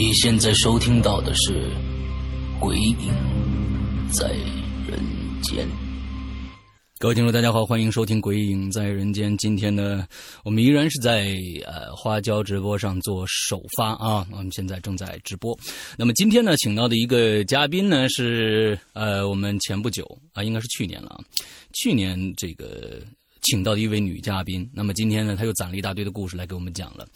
你现在收听到的是《鬼影在人间》。各位听众，大家好，欢迎收听《鬼影在人间》。今天呢，我们依然是在呃花椒直播上做首发啊，我们现在正在直播。那么今天呢，请到的一个嘉宾呢是呃我们前不久啊，应该是去年了啊，去年这个请到的一位女嘉宾。那么今天呢，她又攒了一大堆的故事来给我们讲了。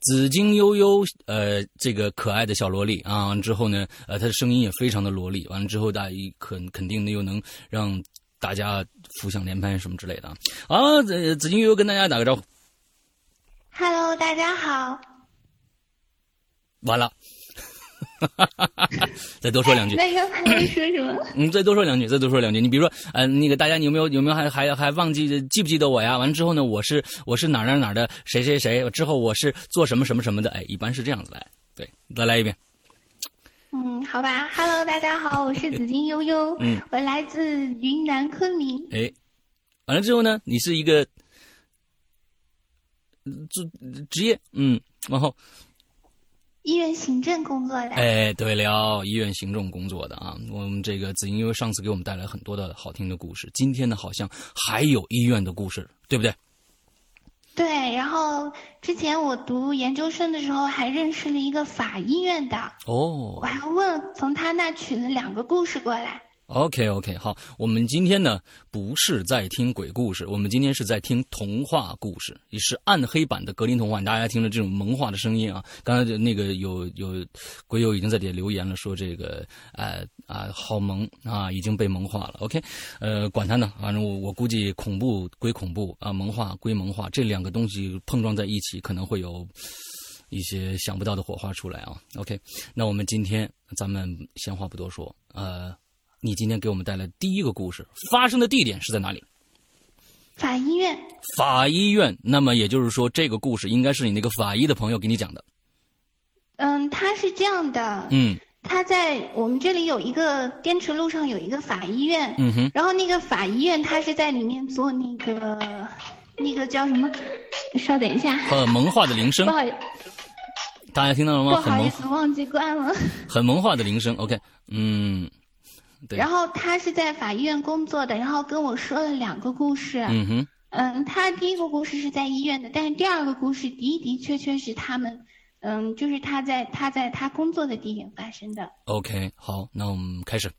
紫金悠悠，呃，这个可爱的小萝莉啊，完之后呢，呃，她的声音也非常的萝莉，完了之后，大家肯肯定的又能让大家浮想联翩什么之类的啊。啊，紫紫金悠悠跟大家打个招呼。Hello，大家好。完了，再多说两句。那刚才在说什么？嗯，再多说两句，再多说两句。你比如说，呃，那个大家有没有有没有还还还忘记记不记得我呀？完了之后呢，我是我是哪儿哪儿哪儿的谁谁谁，之后我是做什么什么什么的。哎，一般是这样子来。对，再来一遍。嗯，好吧。Hello，大家好，我是紫金悠悠，嗯，我来自云南昆明。哎，完了之后呢，你是一个职职业，嗯，然后医院行政工作的。哎，对了，医院行政工作的啊，我们这个子英因为上次给我们带来很多的好听的故事，今天呢好像还有医院的故事，对不对？对，然后之前我读研究生的时候还认识了一个法医院的，哦我还问从他那取了两个故事过来。，OK OK，好，我们今天呢不是在听鬼故事，我们今天是在听童话故事，也是暗黑版的格林童话。大家听着这种萌化的声音啊，刚才那个有有鬼友已经在底下留言了，说这个呃啊好萌啊，已经被萌化了。OK，呃，管他呢，反正我我估计恐怖归恐怖啊，萌化归萌化，这两个东西碰撞在一起，可能会有。一些想不到的火花出来啊！OK，那我们今天咱们闲话不多说，呃，你今天给我们带来第一个故事，发生的地点是在哪里？法医院，法医院。那么也就是说，这个故事应该是你那个法医的朋友给你讲的。嗯，他是这样的，嗯他在我们这里有一个滇池路上有一个法医院，嗯哼，然后那个法医院，他是在里面做那个那个叫什么？稍等一下，呃，萌化的铃声不，好意大家听到了吗？不，好意思，忘记关了。很萌化的铃声。OK，嗯，对然后他是在法医院工作的，然后跟我说了两个故事。嗯哼，嗯，他第一个故事是在医院的，但是第二个故事的的确确是他们，嗯，就是他在他在他工作的地点发生的。OK，好，那我们开始。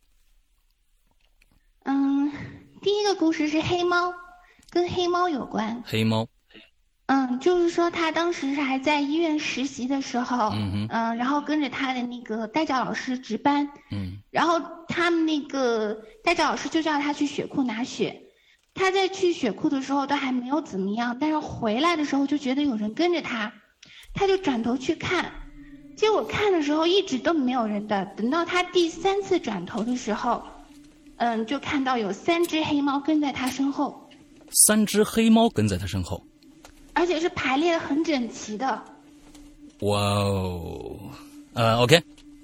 嗯，第一个故事是黑猫，跟黑猫有关。黑猫，嗯，就是说他当时是还在医院实习的时候，嗯嗯然后跟着他的那个代教老师值班，嗯然后他们那个代教老师就叫他去血库拿血，他在去血库的时候都还没有怎么样，但是回来的时候就觉得有人跟着他，他就转头去看，结果看的时候一直都没有人的，等到他第三次转头的时候，嗯，就看到有三只黑猫跟在他身后，三只黑猫跟在他身后。而且是排列的很整齐的。哇哦，呃，OK，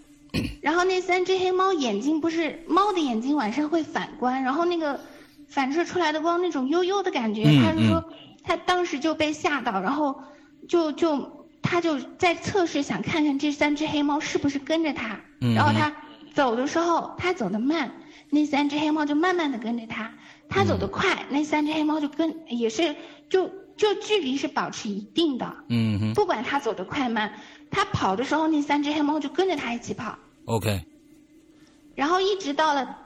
然后那三只黑猫眼睛不是猫的眼睛晚上会反光，然后那个反射出来的光那种幽幽的感觉，嗯他就说他当时就被吓到，然后就就他就在测试想看看这三只黑猫是不是跟着他，嗯然后他走的时候他走得慢，那三只黑猫就慢慢的跟着他，他走得快，那三只黑猫就跟也是就就距离是保持一定的，嗯哼。不管他走得快慢，他跑的时候那三只黑猫就跟着他一起跑。，OK，然后一直到了，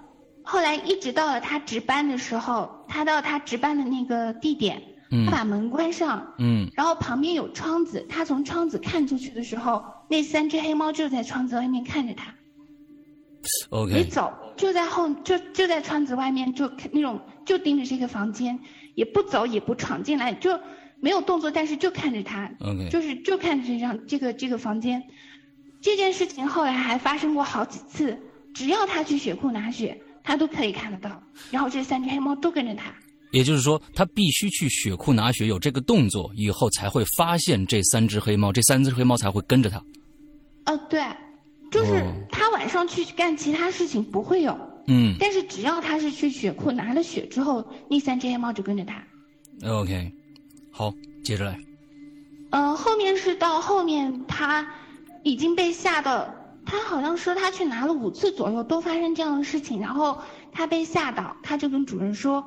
后来一直到了他值班的时候，他到他值班的那个地点，他把门关上，嗯，然后旁边有窗子，他从窗子看出去的时候，那三只黑猫就在窗子外面看着他。OK，没走，就在后，就就在窗子外面，就那种就盯着这个房间，也不走，也不闯进来，就没有动作，但是就看着他，OK，就是就看着这张这个这个房间。这件事情后来还发生过好几次，只要他去血库拿血，他都可以看得到。然后这三只黑猫都跟着他。也就是说，他必须去血库拿血，有这个动作以后才会发现这三只黑猫，这三只黑猫才会跟着他。哦，对。就是他晚上去干其他事情不会有，嗯，但是只要他是去血库拿了血之后，那三只黑猫就跟着他。OK，好，接着来。嗯，后面是到后面他已经被吓到，他好像说他去拿了五次左右都发生这样的事情，然后他被吓到，他就跟主任说，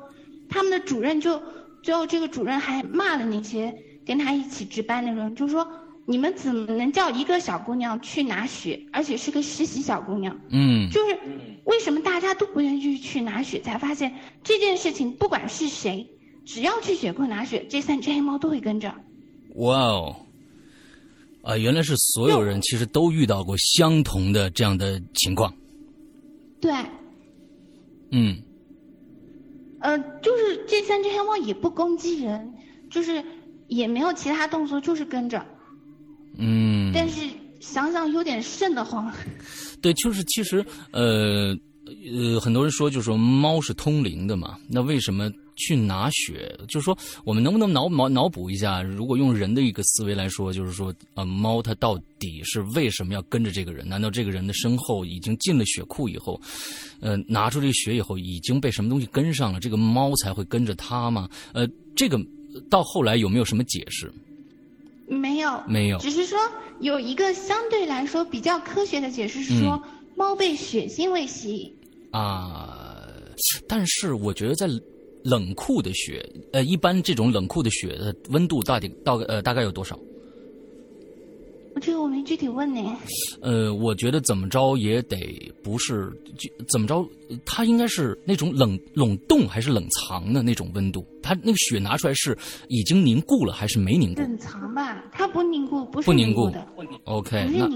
他们的主任就最后这个主任还骂了那些跟他一起值班的人，就说。你们怎么能叫一个小姑娘去拿血，而且是个实习小姑娘？嗯，就是为什么大家都不愿意去拿血？才发现这件事情，不管是谁，只要去血库拿血，这三只黑猫都会跟着。哇哦！啊，原来是所有人其实都遇到过相同的这样的情况。对。嗯。呃，就是这三只黑猫也不攻击人，就是也没有其他动作，就是跟着。嗯，但是想想有点瘆得慌。对，就是其实呃呃，很多人说就是说猫是通灵的嘛，那为什么去拿血？就是说我们能不能脑脑脑补一下，如果用人的一个思维来说，就是说呃，猫它到底是为什么要跟着这个人？难道这个人的身后已经进了血库以后，呃，拿出这血以后已经被什么东西跟上了，这个猫才会跟着它吗？呃，这个到后来有没有什么解释？没有，没有，只是说有一个相对来说比较科学的解释是说，猫被血腥味吸引。啊，但是我觉得在冷酷的雪，呃，一般这种冷酷的雪的温度到底到呃大概有多少？这个我没具体问呢。呃，我觉得怎么着也得不是，怎么着，它应该是那种冷冷冻还是冷藏的那种温度。它那个血拿出来是已经凝固了还是没凝固？冷藏吧，它不凝固，不凝固的。OK，那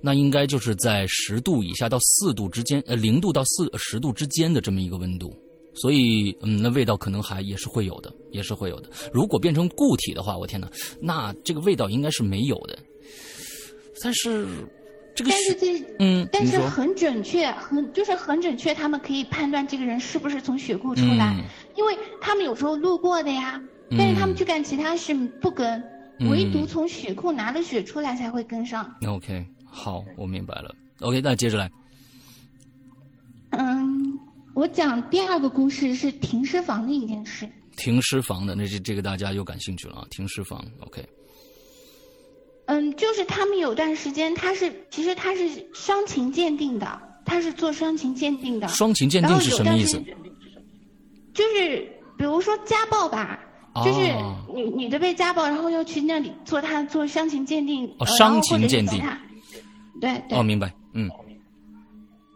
那应该就是在十度以下到四度之间，呃，零度到四十度之间的这么一个温度。所以，嗯，那味道可能还也是会有的，也是会有的。如果变成固体的话，我天哪，那这个味道应该是没有的。但是，这个但是这嗯，但是很准确，很就是很准确，他们可以判断这个人是不是从血库出来，因为他们有时候路过的呀，但是他们去干其他事不跟，唯独从血库拿了血出来才会跟上。OK，好，我明白了。OK，那接着来。嗯，我讲第二个故事是停尸房的一件事。停尸房的，那这这个大家又感兴趣了啊！停尸房，OK。嗯，就是他们有段时间，他是其实他是伤情鉴定的，他是做伤情鉴定的。伤情鉴定是什么意思？就是比如说家暴吧，就是女女的被家暴，然后要去那里做他做伤情鉴定，哦，伤情鉴定。对对。哦，明白，嗯。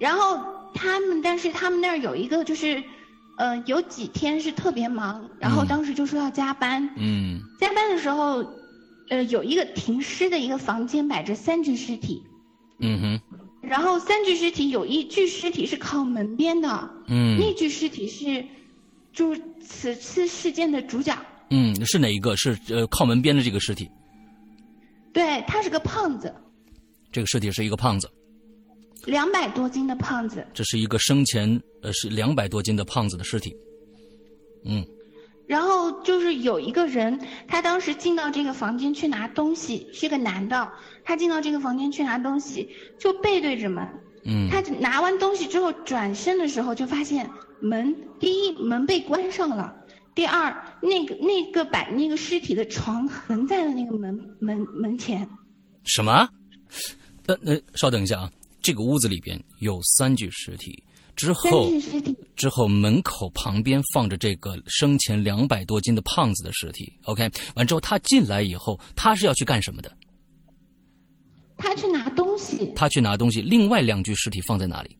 然后他们，但是他们那儿有一个就是，呃，有几天是特别忙，然后当时就说要加班。嗯。加班的时候。呃，有一个停尸的一个房间，摆着三具尸体。嗯哼。然后三具尸体有一具尸体是靠门边的。嗯。那具尸体是，就此次事件的主角。嗯，是哪一个？是呃靠门边的这个尸体。对他是个胖子。这个尸体是一个胖子。两百多斤的胖子。这是一个生前呃是两百多斤的胖子的尸体。嗯。然后就是有一个人，他当时进到这个房间去拿东西，是个男的。他进到这个房间去拿东西，就背对着门。嗯。他拿完东西之后转身的时候，就发现门第一门被关上了，第二那个那个把那个尸体的床横在了那个门门门前。什么？呃呃，稍等一下啊，这个屋子里边有三具尸体。之后，之后门口旁边放着这个生前两百多斤的胖子的尸体。OK，完之后他进来以后，他是要去干什么的？他去拿东西。他去拿东西。另外两具尸体放在哪里？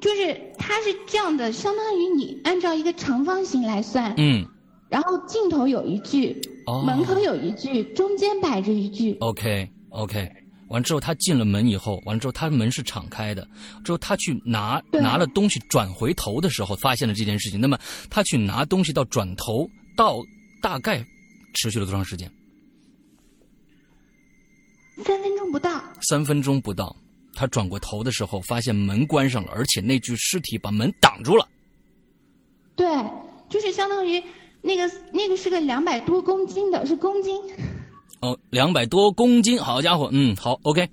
就是他是这样的，相当于你按照一个长方形来算。嗯。然后镜头有一具，门口有一具，中间摆着一具。OK OK，完之后他进了门以后，完了之后他门是敞开的，之后他去拿拿了东西转回头的时候，发现了这件事情。那么他去拿东西到转头到大概持续了多长时间？三分钟不到。三分钟不到，他转过头的时候，发现门关上了，而且那具尸体把门挡住了。对，就是相当于。那个那个是个两百多公斤的，是公斤。哦，两百多公斤，好家伙，嗯，好，OK。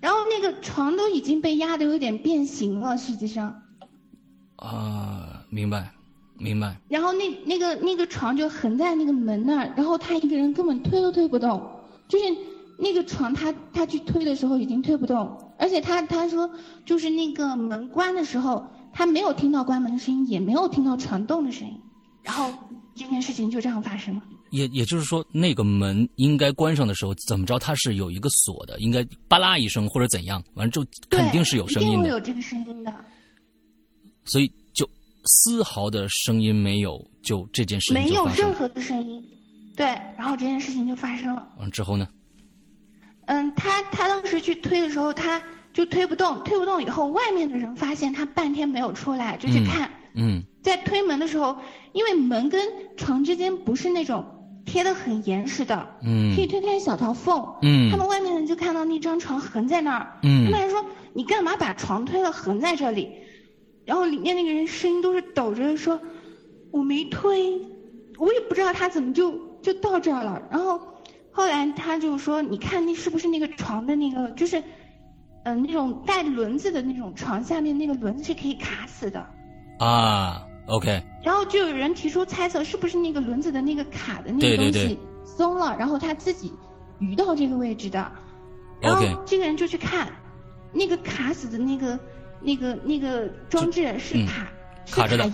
然后那个床都已经被压的有点变形了，实际上。啊，明白，明白。然后那那个那个床就横在那个门那儿，然后他一个人根本推都推不动，就是那个床他他去推的时候已经推不动，而且他他说就是那个门关的时候，他没有听到关门的声音，也没有听到床动的声音。然后这件事情就这样发生了。也也就是说，那个门应该关上的时候，怎么着它是有一个锁的，应该吧啦一声或者怎样，完了就肯定是有声音的。有这个声音的。所以就丝毫的声音没有，就这件事情没有任何的声音。对，然后这件事情就发生了。完之后呢？嗯，他他当时去推的时候，他就推不动，推不动以后，外面的人发现他半天没有出来，就去看。嗯。在推门的时候。因为门跟床之间不是那种贴的很严实的，嗯，可以推开小条缝，嗯，他们外面人就看到那张床横在那儿，嗯，他们还说你干嘛把床推了横在这里？然后里面那个人声音都是抖着说，我没推，我也不知道他怎么就就到这儿了。然后后来他就说，你看那是不是那个床的那个就是，嗯，那种带轮子的那种床下面那个轮子是可以卡死的，啊。OK，然后就有人提出猜测，是不是那个轮子的那个卡的那个东西松了，然后他自己移到这个位置的。然后这个人就去看，那个卡死的那个那个那个装置是卡卡着的，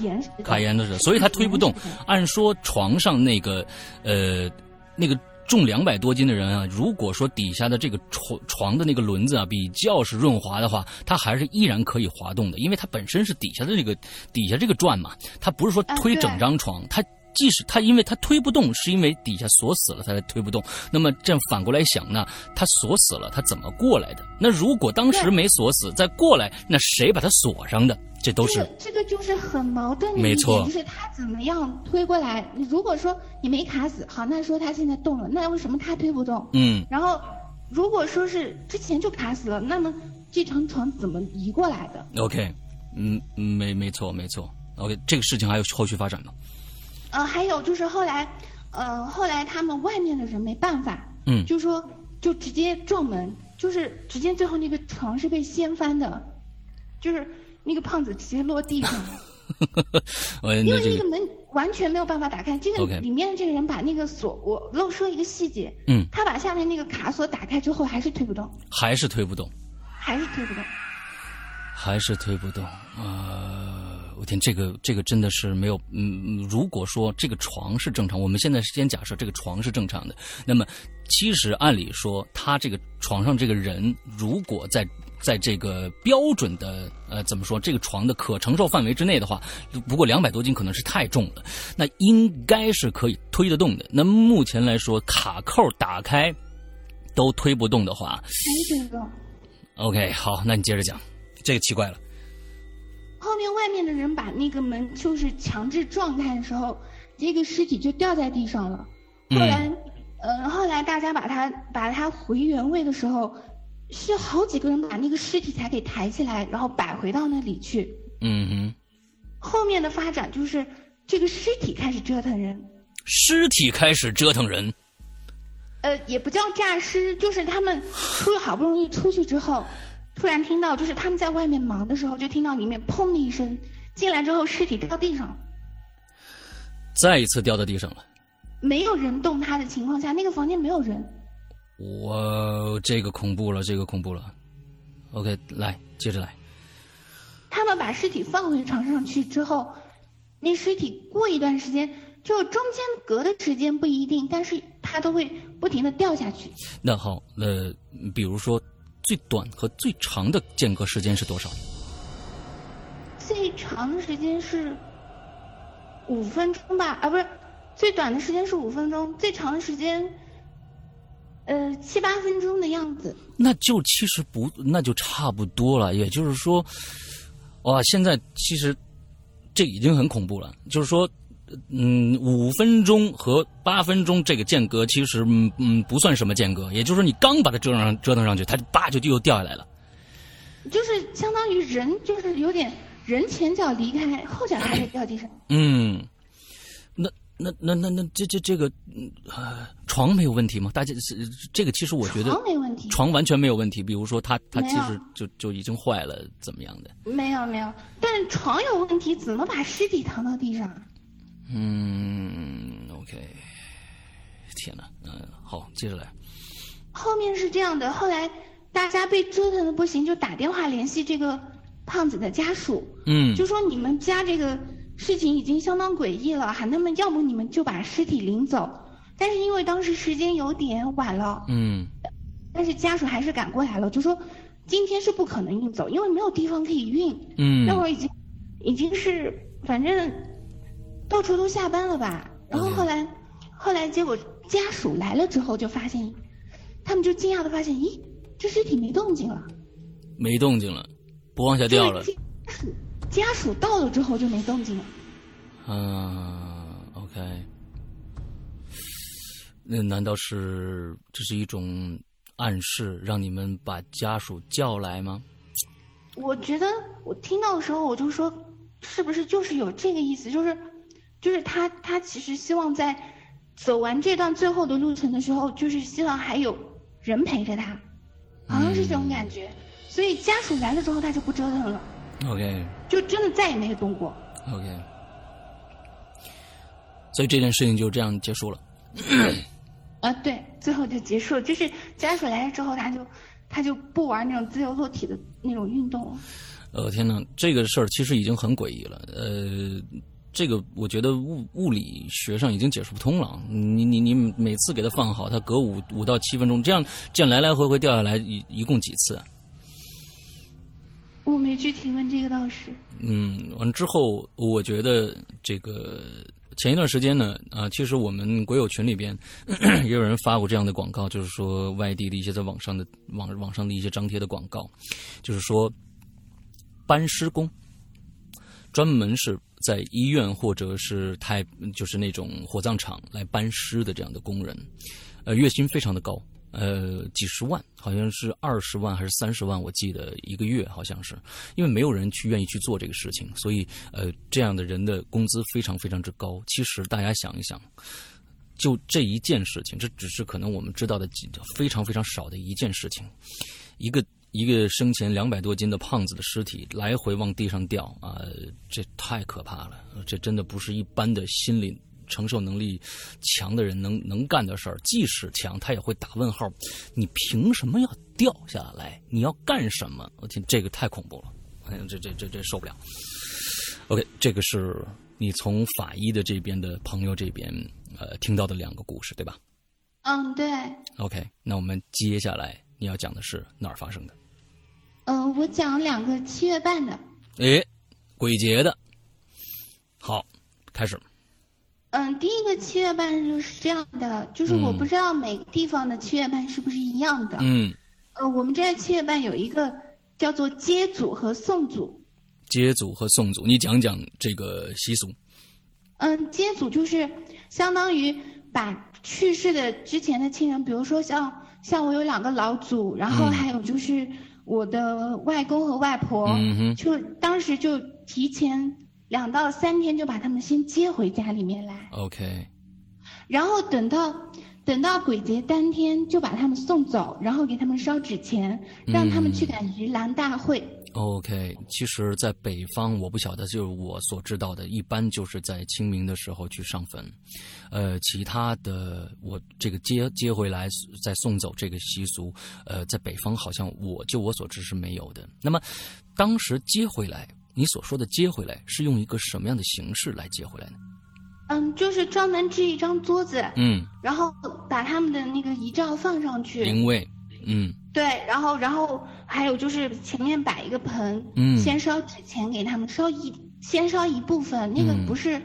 卡严的是，所以他推不动。按说床上那个呃那个。重两百多斤的人啊，如果说底下的这个床床的那个轮子啊比较是润滑的话，它还是依然可以滑动的，因为它本身是底下的这个底下这个转嘛，它不是说推整张床，它即使它因为它推不动，是因为底下锁死了，它才推不动。那么这样反过来想呢，它锁死了，它怎么过来的？那如果当时没锁死，再过来，那谁把它锁上的？这都是这个就是很矛盾的一点，就是他怎么样推过来？你如果说你没卡死，好，那说他现在动了，那为什么他推不动？嗯。然后，如果说是之前就卡死了，那么这张床怎么移过来的？OK，嗯，没没错没错。OK，这个事情还有后续发展吗？呃，还有就是后来，呃，后来他们外面的人没办法，嗯，就说就直接撞门，就是直接最后那个床是被掀翻的，就是。那个胖子直接落地上了，因为那个门完全没有办法打开。这个里面的这个人把那个锁，我漏说一个细节，嗯，他把下面那个卡锁打开之后，还是推不动，还是推不动，还是推不动，还是推不动啊！我天，这个这个真的是没有，嗯，如果说这个床是正常，我们现在先假设这个床是正常的，那么其实按理说，他这个床上这个人如果在。在这个标准的呃怎么说这个床的可承受范围之内的话，不过两百多斤可能是太重了，那应该是可以推得动的。那目前来说，卡扣打开都推不动的话，推不动。OK，好，那你接着讲，这个奇怪了。后面外面的人把那个门就是强制撞开的时候，这个尸体就掉在地上了。后来，呃，后来大家把它把它回原位的时候。需要好几个人把那个尸体才给抬起来，然后摆回到那里去。嗯哼。后面的发展就是这个尸体开始折腾人。尸体开始折腾人。呃，也不叫诈尸，就是他们出好不容易出去之后，突然听到，就是他们在外面忙的时候，就听到里面砰的一声，进来之后尸体掉地上了。再一次掉到地上了。没有人动他的情况下，那个房间没有人。我这个恐怖了，这个恐怖了。OK，来，接着来。他们把尸体放回床上去之后，那尸体过一段时间，就中间隔的时间不一定，但是它都会不停的掉下去。那好，那比如说最短和最长的间隔时间是多少？最长的时间是五分钟吧？啊，不是，最短的时间是五分钟，最长的时间，呃，七八分钟的样子。那就其实不，那就差不多了。也就是说，哇，现在其实这已经很恐怖了。就是说，嗯，五分钟和八分钟这个间隔，其实嗯嗯不算什么间隔。也就是说，你刚把它折腾上折腾上去，它就叭就又掉下来了。就是相当于人，就是有点人前脚离开，后脚还得掉地上。嗯，那那那那那这这这个，呃，床没有问题吗？大家是这个，其实我觉得床没问题，床完全没有问题。比如说，它它其实就就已经坏了，怎么样的？没有没有，但是床有问题，怎么把尸体躺到地上？嗯，OK，天哪，嗯、好，接着来。后面是这样的，后来大家被折腾的不行，就打电话联系这个胖子的家属，嗯就说你们家这个事情已经相当诡异了，喊他们要不你们就把尸体领走。但是因为当时时间有点晚了，嗯但是家属还是赶过来了，就说今天是不可能运走，因为没有地方可以运。嗯那会儿已经已经是反正到处都下班了吧。然后后来后来结果家属来了之后，就发现他们就惊讶的发现，咦，这尸体没动静了。没动静了，不往下掉了家属到了之后就没动静了。嗯，OK，那难道是这是一种暗示，让你们把家属叫来吗？我觉得我听到的时候，我就说，是不是就是有这个意思？就是，就是他他其实希望在走完这段最后的路程的时候，就是希望还有人陪着他，好像是这种感觉。所以家属来了之后，他就不折腾了，OK 就真的再也没有动过。OK，所以这件事情就这样结束了。啊，对，最后就结束了。就是家属来了之后，他就他就不玩那种自由落体的那种运动了。呃，天呐，这个事儿其实已经很诡异了。呃，这个我觉得物物理学上已经解释不通了。你你你每次给他放好，他隔五五到七分钟，这样这样来来回回掉下来一一共几次？我没去提问这个倒是。嗯，完之后，我觉得这个前一段时间呢，啊，其实我们国友群里边 也有人发过这样的广告，就是说外地的一些在网上的网网上的一些张贴的广告，就是说搬尸工，专门是在医院或者是太就是那种火葬场来搬尸的这样的工人，呃，月薪非常的高。呃，几十万，好像是二十万还是三十万，我记得一个月好像是，因为没有人去愿意去做这个事情，所以呃，这样的人的工资非常非常之高。其实大家想一想，就这一件事情，这只是可能我们知道的几非常非常少的一件事情，一个一个生前两百多斤的胖子的尸体来回往地上掉啊、这太可怕了，这真的不是一般的心理。承受能力强的人能能干的事儿，即使强，他也会打问号。你凭什么要掉下来？你要干什么？我天，这个太恐怖了！哎呀，这这这这受不了。OK，这个是你从法医的这边的朋友这边呃听到的两个故事，对吧嗯，对。？OK，那我们接下来你要讲的是哪儿发生的？嗯、我讲两个七月半的。诶，鬼节的。好，开始。嗯，第一个七月半就是这样的，就是我不知道每个地方的七月半是不是一样的。嗯，呃，我们这七月半有一个叫做接祖和送祖。接祖和送祖，你讲讲这个习俗。嗯，接祖就是相当于把去世的之前的亲人，比如说像像我有两个老祖，然后嗯还有就是我的外公和外婆，嗯就当时就提前两到三天就把他们先接回家里面来。OK，然后等到等到鬼节当天就把他们送走，然后给他们烧纸钱，让他们去赶盂兰大会。OK，其实，在北方，我不晓得，就是我所知道的，一般就是在清明的时候去上坟，呃，其他的我这个接接回来再送走这个习俗，呃，在北方好像我就我所知是没有的。那么，当时接回来，你所说的接回来是用一个什么样的形式来接回来呢？嗯，就是专门支一张桌子，嗯，然后把他们的那个遗照放上去。灵位，嗯对，然后然后还有就是前面摆一个盆，嗯先烧纸钱给他们，烧一先烧一部分，那个嗯不是、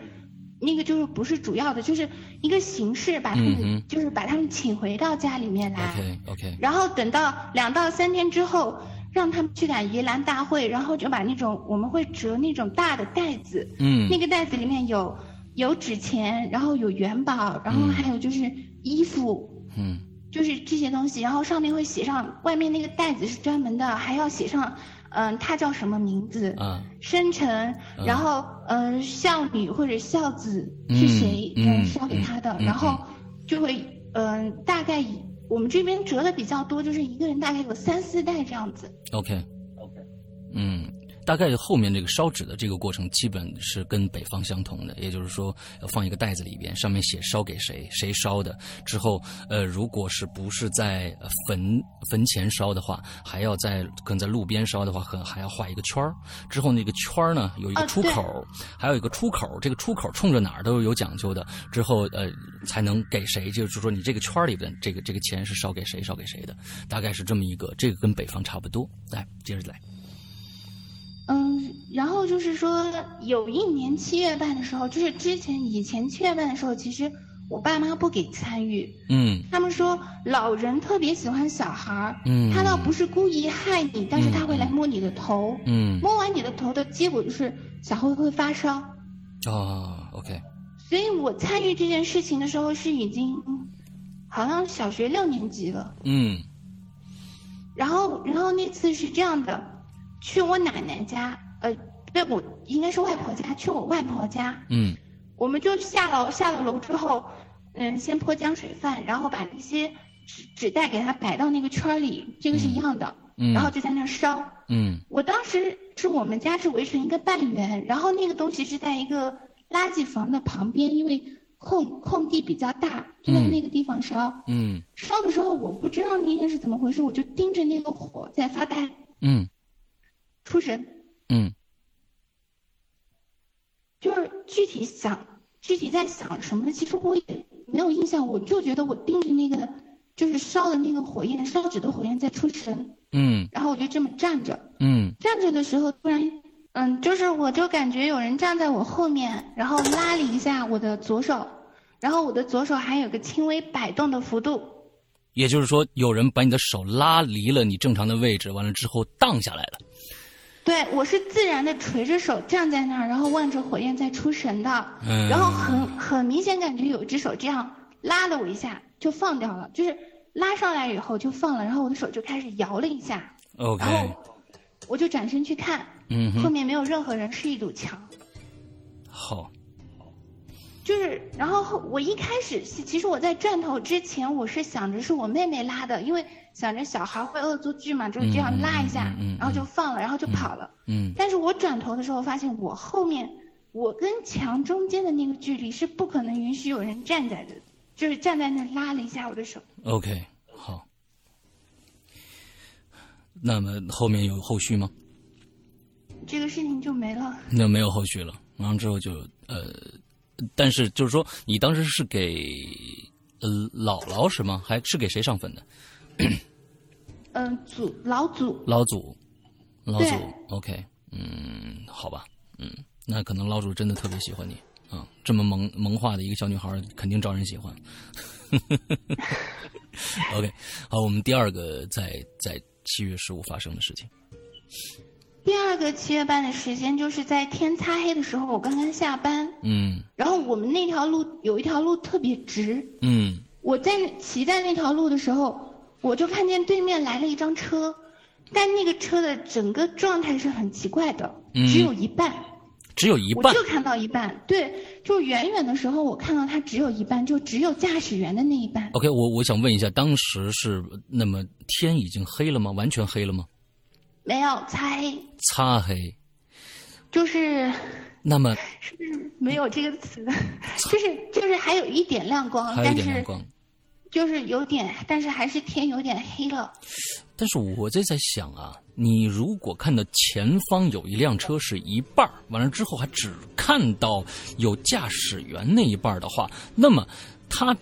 那个就是不是主要的，就是一个形式，把他们就是把他们请回到家里面来。OK OK。然后等到两到三天之后，让他们去赶盂兰大会，然后就把那种我们会折那种大的袋子，嗯，那个袋子里面有有纸钱，然后有元宝，然后还有就是衣服，嗯，就是这些东西，然后上面会写上外面那个袋子是专门的，还要写上。嗯，他叫什么名字？啊，生辰，然后嗯，孝女或者孝子是谁？嗯，烧给他的，然后就会嗯，大概我们这边折的比较多，就是一个人大概有三四袋这样子。OK，OK，嗯。大概后面这个烧纸的这个过程基本是跟北方相同的，也就是说要放一个袋子里边，上面写烧给谁，谁烧的。之后，呃，如果是不是在坟坟前烧的话，还要在可能在路边烧的话，可能还要画一个圈儿。之后那个圈儿呢，有一个出口，还有一个出口，这个出口冲着哪儿都是有讲究的。之后，呃，才能给谁，就是说你这个圈里边这个这个钱是烧给谁，烧给谁的，大概是这么一个。这个跟北方差不多。来，接着来。嗯，然后就是说，有一年七月半的时候，就是之前以前七月半的时候，其实我爸妈不给参与。嗯。他们说老人特别喜欢小孩儿。嗯。他倒不是故意害你，但是他会来摸你的头。嗯。摸完你的头的结果就是小孩会发烧。哦，OK。所以我参与这件事情的时候是已经，好像小学六年级了。嗯。然后，然后那次是这样的。去我奶奶家，呃，对我应该是外婆家。去我外婆家，嗯，我们就下了下了楼之后，嗯，先泼浆水饭，然后把那些纸纸袋给它摆到那个圈里，这个是一样的，嗯，然后就在那烧，嗯，我当时是我们家是围成一个半圆，然后那个东西是在一个垃圾房的旁边，因为空空地比较大，就在那个地方烧，嗯，烧的时候我不知道那天是怎么回事，我就盯着那个火在发呆，嗯。出神，嗯，就是具体想，具体在想什么，其实我也没有印象。我就觉得我盯着那个，就是烧的那个火焰，烧纸的火焰在出神，嗯，然后我就这么站着，嗯，站着的时候突然，嗯，就是我就感觉有人站在我后面，然后拉了一下我的左手，然后我的左手还有个轻微摆动的幅度，也就是说有人把你的手拉离了你正常的位置，完了之后荡下来了。对，我是自然的垂着手站在那儿，然后望着火焰在出神的，然后很很明显感觉有一只手这样拉了我一下就放掉了，就是拉上来以后就放了，然后我的手就开始摇了一下，OK，然后我就转身去看，嗯，后面没有任何人，是一堵墙，好。就是，然后我一开始，其实我在转头之前，我是想着是我妹妹拉的，因为想着小孩会恶作剧嘛，就是这样拉一下，然后就放了，然后就跑了。嗯。但是我转头的时候发现，我后面，我跟墙中间的那个距离是不可能允许有人站在的，就是站在那拉了一下我的手。OK，好。那么后面有后续吗？这个事情就没了。那没有后续了，完了之后就呃。但是就是说，你当时是给呃姥姥是吗？还是给谁上坟的？嗯，祖老祖。老祖，老祖，OK，嗯，好吧，嗯，那可能老祖真的特别喜欢你啊，这么萌萌化的一个小女孩，肯定招人喜欢。OK，好，我们第二个在在七月十五发生的事情。第二个七月半的时间，就是在天擦黑的时候，我刚刚下班。嗯。然后我们那条路有一条路特别直。嗯。我在骑在那条路的时候，我就看见对面来了一张车，但那个车的整个状态是很奇怪的，只有一半。只有一半。我就看到一半，对，就远远的时候，我看到它只有一半，就只有驾驶员的那一半。OK，我我想问一下，当时是那么天已经黑了吗？完全黑了吗？没有擦黑，擦黑，就是那么是不是没有这个词？就是就是还有一点亮光，还有一点亮光，就是有点，但是还是天有点黑了。但是我在在想啊，你如果看到前方有一辆车是一半儿完了之后还只看到有驾驶员那一半的话，那么他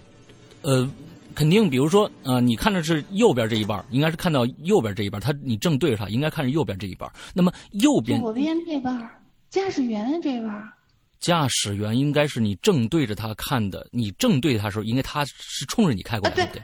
呃。肯定，比如说，呃，你看的是右边这一半，应该是看到右边这一半。他你正对着他，应该看着右边这一半。那么右边左边这半，驾驶员的这半。驾驶员应该是你正对着他看的，你正对他的时候，应该他是冲着你开过来，对。不对？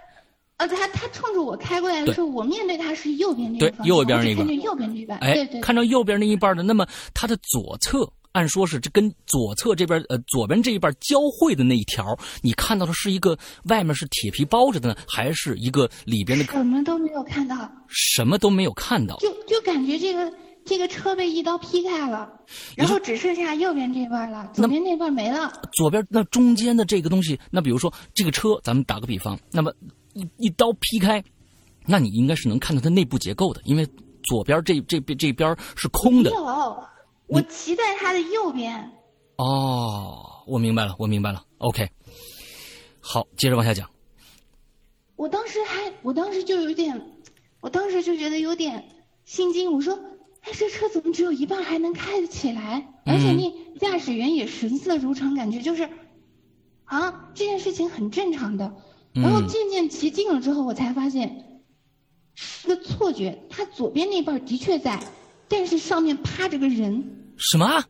呃，他他冲着我开过来的时候，我面对他是右边那对个方向，右边那一半看见右边那一半，哎对对，看到右边那一半的，那么他的左侧，按说是这跟左侧这边呃左边这一半交汇的那一条，你看到的是一个外面是铁皮包着的呢，还是一个里边的什么都没有看到，什么都没有看到？就就感觉这个这个车被一刀劈开了，然后只剩下右边这半了，左边那半没了。左边那中间的这个东西，那比如说这个车，咱们打个比方，那么一一刀劈开，那你应该是能看到它内部结构的，因为左边这这边这边是空的。有，我骑在它的右边，哦，我明白了，我明白了。OK，好，接着往下讲。我当时还，我当时就有点，我当时就觉得有点心惊。我说，哎，这车怎么只有一半还能开得起来？而且那驾驶员也神色如常，感觉就是，啊，这件事情很正常的。然后渐渐骑近了之后，我才发现是个错觉，他左边那半的确在，但是上面趴着个人。什么？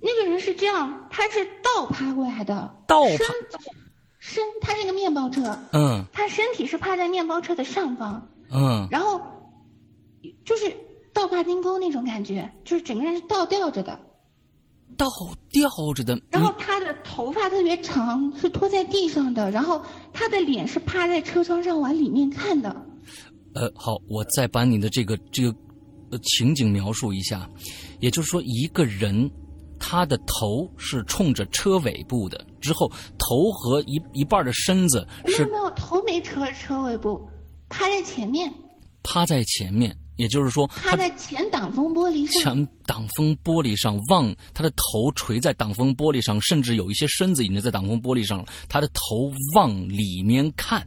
那个人是这样，他是倒趴过来的，倒身趴身，他是个面包车，嗯他身体是趴在面包车的上方，嗯，然后就是倒挂金钩那种感觉，就是整个人是倒吊着的，倒吊着的。然后他的头发特别长，是拖在地上的，然后他的脸是趴在车窗上往里面看的。呃，好，我再把你的这个这个呃情景描述一下，也就是说，一个人他的头是冲着车尾部的，之后头和一一半的身子是没有没有，头没车车尾部，趴在前面，趴在前面，也就是说，他趴在前挡风玻璃上。前挡风玻璃上望他的头垂在挡风玻璃上，甚至有一些身子已经在挡风玻璃上了，他的头往里面看，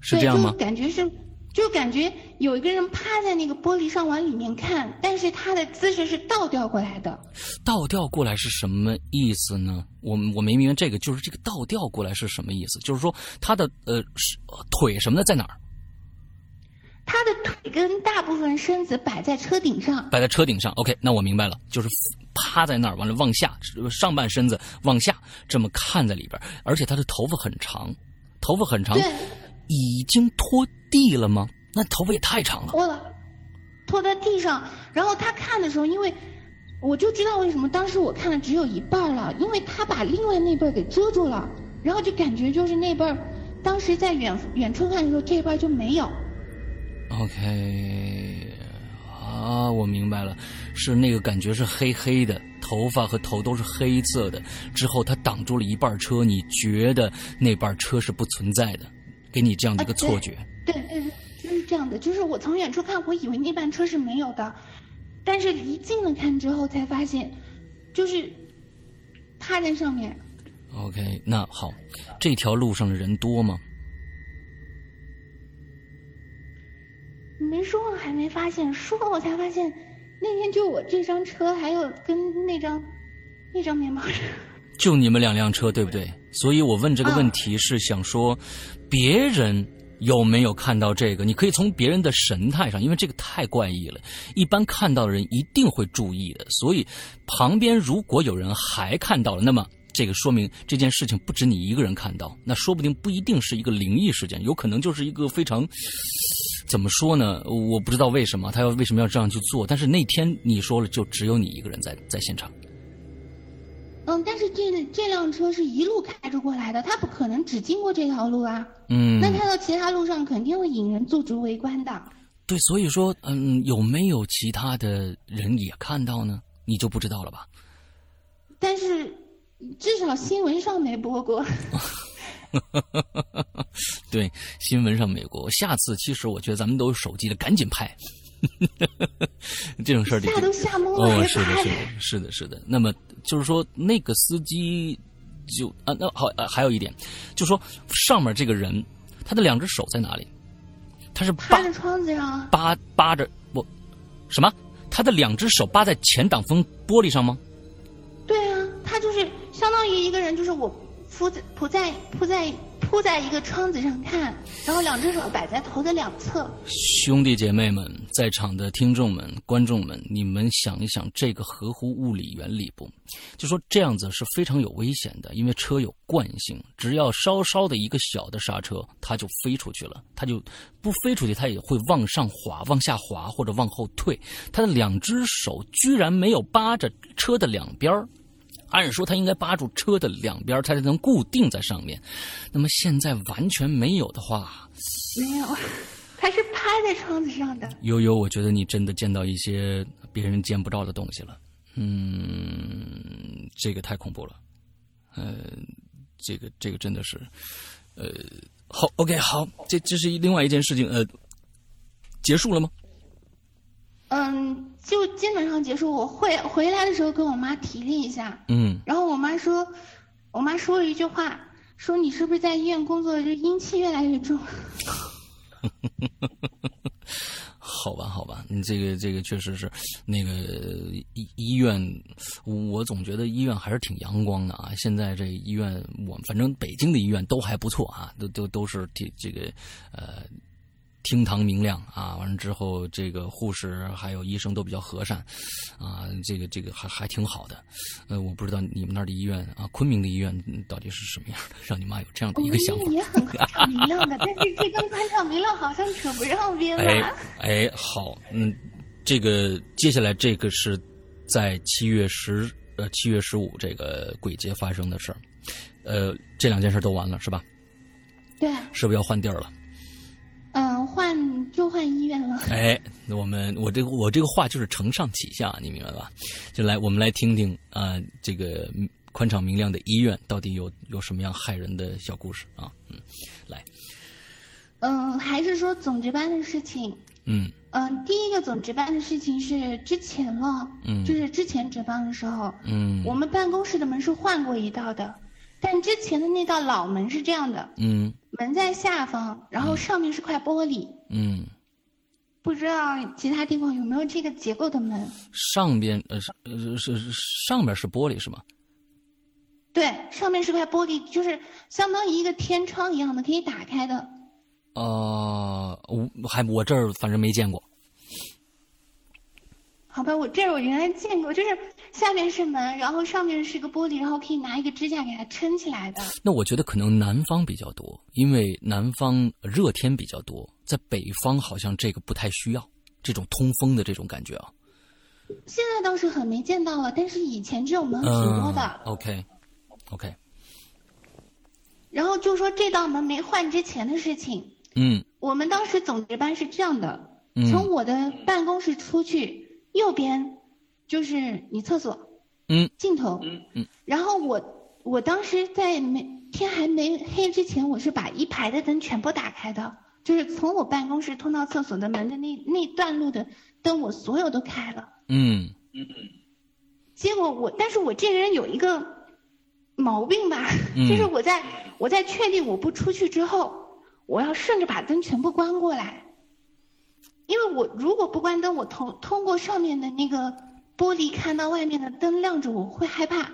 是，这样吗就？感觉是，就感觉有一个人趴在那个玻璃上往里面看，但是他的姿势是倒吊过来的。倒吊过来是什么意思呢？我我没明白这个，就是这个倒吊过来是什么意思？就是说他的呃是腿什么的在哪儿？他的腿跟大部分身子摆在车顶上，摆在车顶上。OK，那我明白了，就是趴在那儿，完了往下，上半身子往下这么看在里边，而且他的头发很长，头发很长，对，已经拖地了吗？那头发也太长了。脱了，拖在地上。然后他看的时候，因为我就知道为什么当时我看的只有一半了，因为他把另外那半给遮住了，然后就感觉就是那半，当时在远远处看的时候，这一半就没有。OK，啊，我明白了，是那个感觉是黑黑的，头发和头都是黑色的。之后它挡住了一半车，你觉得那半车是不存在的，给你这样的一个错觉。对对对，就是这样的。就是我从远处看，我以为那半车是没有的，但是离近了看之后才发现，就是趴在上面。OK，那好，这条路上的人多吗？没说还没发现，说了我才发现，那天就我这张车，还有跟那张那张面包车。就你们两辆车，对不对？所以我问这个问题是想说，别人有没有看到这个？你可以从别人的神态上，因为这个太怪异了。一般看到的人一定会注意的。所以旁边如果有人还看到了，那么这个说明这件事情不止你一个人看到，那说不定不一定是一个灵异事件，有可能就是一个非常怎么说呢？我不知道为什么他要为什么要这样去做，但是那天你说了，就只有你一个人在在现场。嗯，但是这这辆车是一路开着过来的，他不可能只经过这条路啊。嗯，那开到其他路上肯定会引人驻足围观的。对，所以说，嗯，有没有其他的人也看到呢？你就不知道了吧？但是至少新闻上没播过。对，新闻上没过。下次其实我觉得咱们都有手机的，赶紧拍。这种事儿得吓都吓懵了，哦，是的，是的，是的，是的。那么就是说，那个司机就啊，那好、啊，还有一点，就说上面这个人，他的两只手在哪里？他是扒趴在窗子上啊。扒扒着我什么？他的两只手扒在前挡风玻璃上吗？对啊，他就是相当于一个人，就是我扑在扑在扑在扑在一个窗子上看，然后两只手摆在头的两侧。兄弟姐妹们，在场的听众们、观众们，你们想一想，这个合乎物理原理不？就说这样子是非常有危险的，因为车有惯性，只要稍稍的一个小的刹车，它就飞出去了。它就不飞出去，它也会往上滑、往下滑或者往后退。他的两只手居然没有扒着车的两边儿。按说他应该扒住车的两边，他才能固定在上面。那么现在完全没有的话，没有，他是趴在窗子上的。悠悠，我觉得你真的见到一些别人见不着的东西了。嗯，这个太恐怖了。呃，这个这个真的是，呃，好，OK，好，这这是另外一件事情。呃，结束了吗？嗯，就基本上结束。我会回来的时候跟我妈提了一下，嗯，然后我妈说，我妈说了一句话，说你是不是在医院工作，就阴气越来越重。好吧，好吧，你这个这个确实是，那个医医院，我总觉得医院还是挺阳光的啊。现在这医院，我反正北京的医院都还不错啊，都都都是挺这个呃。厅堂明亮啊！完了之后，这个护士还有医生都比较和善，啊，这个这个还还挺好的。呃，我不知道你们那儿的医院啊，昆明的医院到底是什么样的，让你妈有这样的一个想法。也很宽敞明亮的，但是这跟宽敞明亮好像扯不上边来。哎哎，好，嗯，这个接下来这个是在七月十呃七月十五这个鬼节发生的事儿，呃，这两件事都完了是吧？对。是不是要换地儿了？嗯，换就换医院了。哎，我们我这个我这个话就是承上启下，你明白吧？就来我们来听听啊，这个宽敞明亮的医院到底有有什么样害人的小故事啊？嗯，来。嗯，还是说总值班的事情。嗯。嗯，第一个总值班的事情是之前了，嗯，就是之前值班的时候，嗯，我们办公室的门是换过一道的。但之前的那道老门是这样的，嗯，门在下方，然后上面是块玻璃，嗯，不知道其他地方有没有这个结构的门？上边呃是呃是上面是玻璃是吗？对，上面是块玻璃，就是相当于一个天窗一样的，可以打开的。呃，我还我这儿反正没见过。好吧，我这我原来见过，就是下面是门，然后上面是个玻璃，然后可以拿一个支架给它撑起来的。那我觉得可能南方比较多，因为南方热天比较多，在北方好像这个不太需要这种通风的这种感觉啊。现在倒是很没见到了，但是以前这种门挺多的。OK，OK。然后就说这道门没换之前的事情。嗯。我们当时总值班是这样的，从我的办公室出去。右边，就是你厕所，嗯，尽头，嗯。嗯，然后我我当时在没天还没黑之前，我是把一排的灯全部打开的，就是从我办公室通到厕所的门的那那段路的灯，我所有都开了，嗯。嗯。嗯，结果我，但是我这个人有一个毛病吧，就是我在我在确定我不出去之后，我要顺着把灯全部关过来。因为我如果不关灯，我通通过上面的那个玻璃看到外面的灯亮着，我会害怕。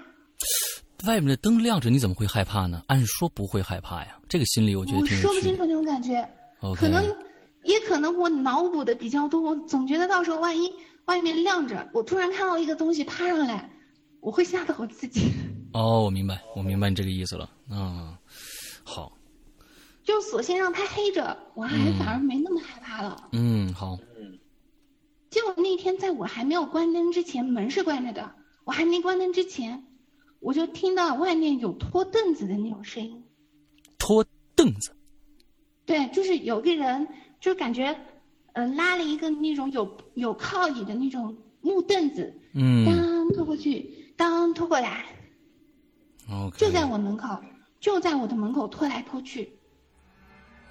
外面的灯亮着，你怎么会害怕呢？按说不会害怕呀，这个心理我觉得挺我说不清楚那种感觉，可能也可能我脑补的比较多，我总觉得到时候万一外面亮着，我突然看到一个东西趴上来，我会吓到我自己。哦，我明白，我明白你这个意思了。嗯，好。就索性让它黑着，我还反而没那么害怕了。嗯，好。结果那天在我还没有关灯之前，门是关着的。我还没关灯之前，我就听到外面有拖凳子的那种声音。拖凳子。对，就是有个人，就感觉，呃，拉了一个那种有有靠椅的那种木凳子。嗯。当拖过去，当拖过来。OK。就在我门口，就在我的门口拖来拖去。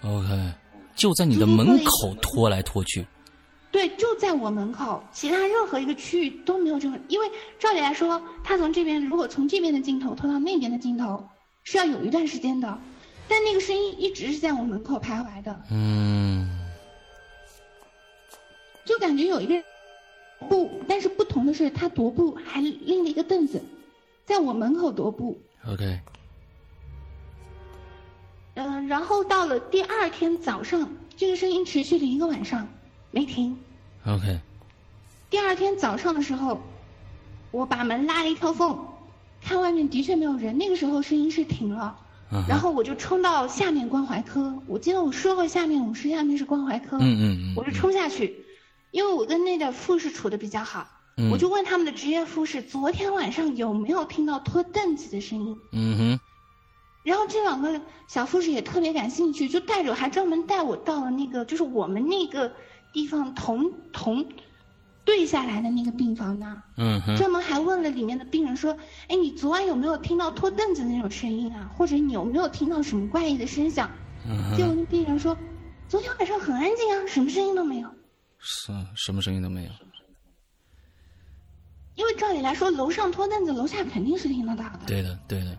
OK，就在你的门口拖来拖去。对，就在我门口，其他任何一个区域都没有这个。因为照理来说，他从这边如果从这边的镜头拖到那边的镜头，是要有一段时间的。但那个声音一直是在我门口徘徊的。嗯。就感觉有一个人不，但是不同的是，他踱步还拎了一个凳子，在我门口踱步。OK。嗯，然后到了第二天早上，这个声音持续了一个晚上，没停。OK，第二天早上的时候，我把门拉了一条缝，看外面的确没有人。那个时候声音是停了，然后我就冲到下面关怀科。我记得我说过，下面我是下面是关怀科，嗯嗯嗯，我就冲下去，因为我跟那点护士处的比较好，嗯我就问他们的职业护士，昨天晚上有没有听到拖凳子的声音？嗯哼，然后这两个小护士也特别感兴趣，就带着我，还专门带我到了那个就是我们那个地方同同对下来的那个病房那儿，嗯哼，专门还问了里面的病人说：“哎，你昨晚有没有听到拖凳子的那种声音啊？或者你有没有听到什么怪异的声响？”嗯，结果那病人说：“昨天晚上很安静啊，什么声音都没有。是什么声音都没有。因为照理来说，楼上拖凳子，楼下肯定是听得到的，对的，对的，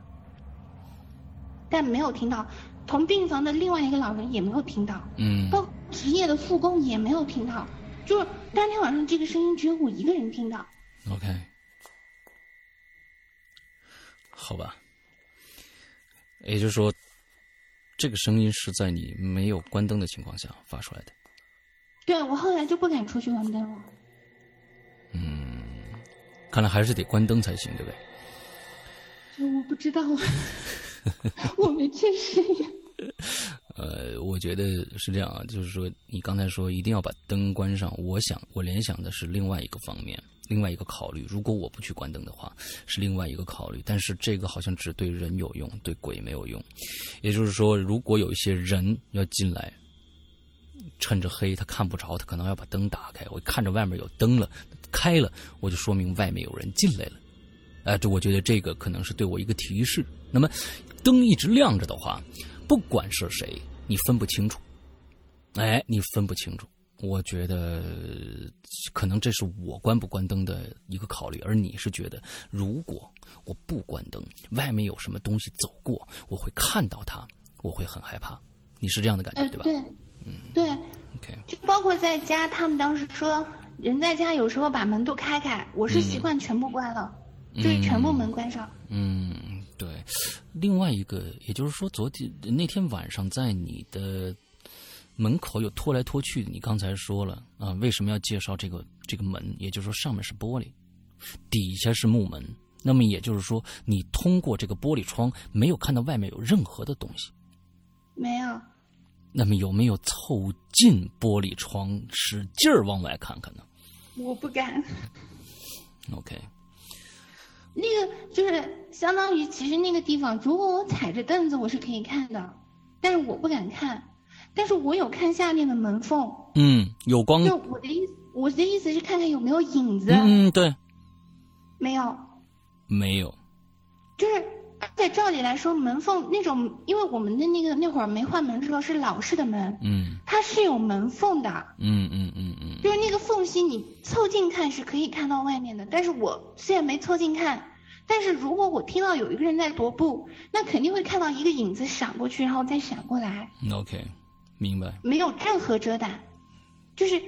但没有听到。同病房的另外一个老人也没有听到。嗯包括职业的护工也没有听到，就是当天晚上这个声音只有我一个人听到。，OK，好吧。也就是说，这个声音是在你没有关灯的情况下发出来的。对我后来就不敢出去玩灯了。嗯看来还是得关灯才行，对不对？就我不知道，我没去试验。呃，我觉得是这样啊，就是说，你刚才说一定要把灯关上，我想我联想的是另外一个方面，另外一个考虑。如果我不去关灯的话，是另外一个考虑。但是这个好像只对人有用，对鬼没有用。也就是说，如果有一些人要进来，趁着黑他看不着，他可能要把灯打开。我看着外面有灯了，开了，我就说明外面有人进来了。哎、这我觉得这个可能是对我一个提示。那么，灯一直亮着的话，不管是谁，你分不清楚。哎，你分不清楚。我觉得可能这是我关不关灯的一个考虑，而你是觉得，如果我不关灯，外面有什么东西走过，我会看到它，我会很害怕。你是这样的感觉，呃，对吧对，对，？OK，就包括在家，他们当时说，人在家有时候把门都开开，我是习惯全部关了，就是全部门关上。嗯，对。另外一个，也就是说，昨天那天晚上在你的门口有拖来拖去，你刚才说了啊，为什么要介绍这个这个门？也就是说，上面是玻璃，底下是木门。那么也就是说，你通过这个玻璃窗没有看到外面有任何的东西。没有，那么有没有凑近玻璃窗，使劲儿往外看看呢我不敢。？OK，那个就是相当于，其实那个地方，如果我踩着凳子，我是可以看的，但是我不敢看。但是我有看下面的门缝，嗯，有光，就我的意思，我的意思是看看有没有影子，嗯，嗯对，没有，没有，就是在照理来说，门缝那种，因为我们的那个那会儿没换门的时候是老式的门，嗯它是有门缝的，嗯嗯嗯嗯，就是那个缝隙你凑近看是可以看到外面的。但是我虽然没凑近看，但是如果我听到有一个人在踱步，那肯定会看到一个影子闪过去，然后再闪过来，OK，明白。没有任何遮挡，就是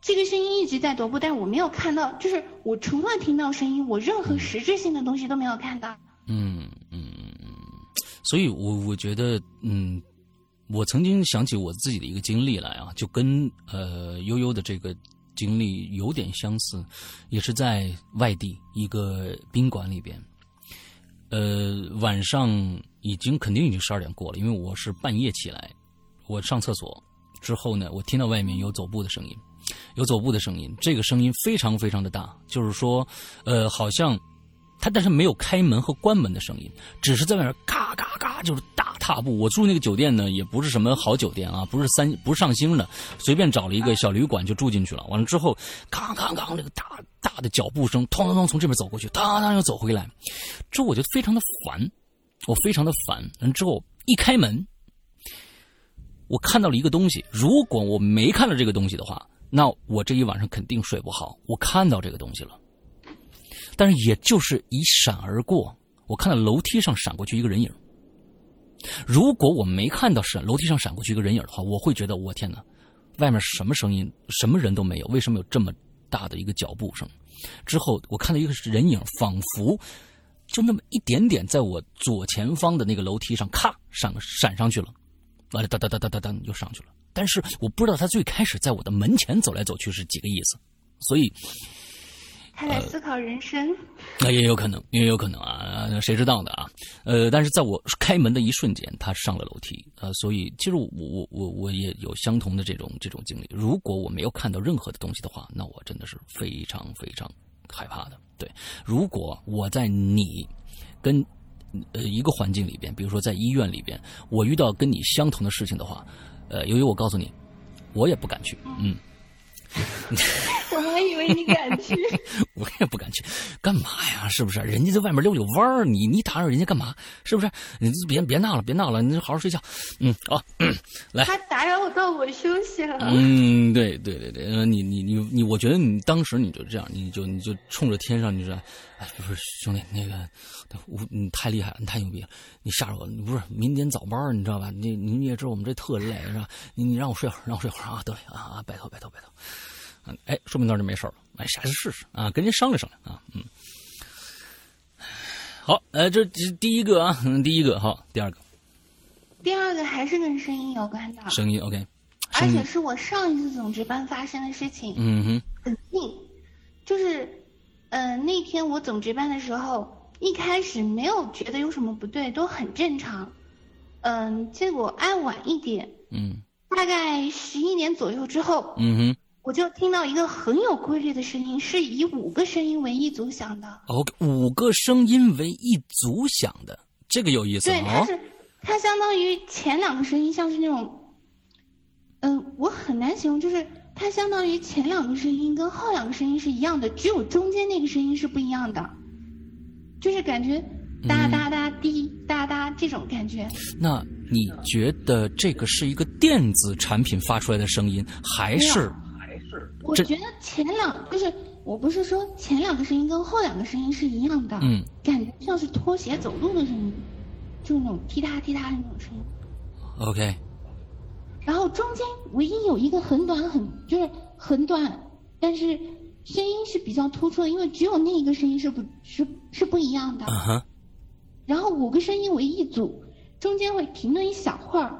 这个声音一直在踱步，但是我没有看到，就是我除了听到声音，我任何实质性的东西都没有看到。嗯所以我我觉得，嗯，我曾经想起我自己的一个经历来啊，就跟呃悠悠的这个经历有点相似，也是在外地一个宾馆里边，呃，晚上已经肯定已经十二点过了，因为我是半夜起来，我上厕所之后呢，我听到外面有走步的声音，有走步的声音，这个声音非常非常的大，就是说，呃，好像。他但是没有开门和关门的声音，只是在外面嘎嘎嘎就是大踏步。我住那个酒店呢，也不是什么好酒店啊，不是三不是上星的，随便找了一个小旅馆就住进去了。完了之后，嘎嘎嘎那个大大的脚步声，哐当当从这边走过去，当当又走回来，之后我就非常的烦，我非常的烦。完之后一开门，我看到了一个东西，如果我没看到这个东西的话，那我这一晚上肯定睡不好。我看到这个东西了。但是也就是一闪而过，我看到楼梯上闪过去一个人影。如果我没看到闪楼梯上闪过去一个人影的话，我会觉得我天哪，外面什么声音，什么人都没有，为什么有这么大的一个脚步声？之后我看到一个人影，仿佛就那么一点点在我左前方的那个楼梯上，咔闪闪上去了，完了哒哒哒哒哒哒就上去了。但是我不知道他最开始在我的门前走来走去是几个意思，所以他在思考人生。那也有可能，也有可能啊，谁知道的啊？呃，但是在我开门的一瞬间，他上了楼梯啊，所以其实我我我我也有相同的这种这种经历。如果我没有看到任何的东西的话，那我真的是非常非常害怕的。对，如果我在你跟呃一个环境里边，比如说在医院里边，我遇到跟你相同的事情的话。呃，由于我告诉你，我也不敢去，嗯。我还以为你敢去，我也不敢去，干嘛呀？是不是？人家在外面溜溜弯儿，你你打扰人家干嘛？是不是？你别别闹了，别闹了，你好好睡觉。嗯，好，来。他打扰我到我休息了。嗯，对对对对，你你你你，我觉得你当时你就这样，你就你就冲着天上，你说，哎，不是兄弟，那个，我你太厉害了，你太牛逼了，你吓着我，你不是明天早班，你知道吧？你你也知道我们这特累是吧？你你让我睡会儿，让我睡会儿啊，得嘞啊啊，拜托拜托拜托。嗯，哎，说明那就没事了。哎，下次试试啊，跟您商量商量啊。嗯，好，呃，这这第一个啊，第一个好，第二个，第二个还是跟声音有关的。声音 OK，而且是我上一次总值班发生的事情。嗯哼，很近，就是，呃，那天我总值班的时候，一开始没有觉得有什么不对，都很正常。嗯，结果按晚一点，嗯，大概十一点左右之后，嗯哼。我就听到一个很有规律的声音，是以五个声音为一组响的。OK，五个声音为一组响的，这个有意思。对，它是它相当于前两个声音像是那种，嗯，我很难形容，就是它相当于前两个声音跟后两个声音是一样的，只有中间那个声音是不一样的，就是感觉哒哒哒滴哒哒这种感觉。那你觉得这个是一个电子产品发出来的声音，还是？我觉得前两就是我不是说前两个声音跟后两个声音是一样的，嗯，感觉像是拖鞋走路的声音，就那种踢踏踢踏的那种声音。OK。然后中间唯一有一个很短很就是很短，但是声音是比较突出的，因为只有那一个声音是不是是不一样的。嗯哼。然后五个声音为一组，中间会停顿一小会儿，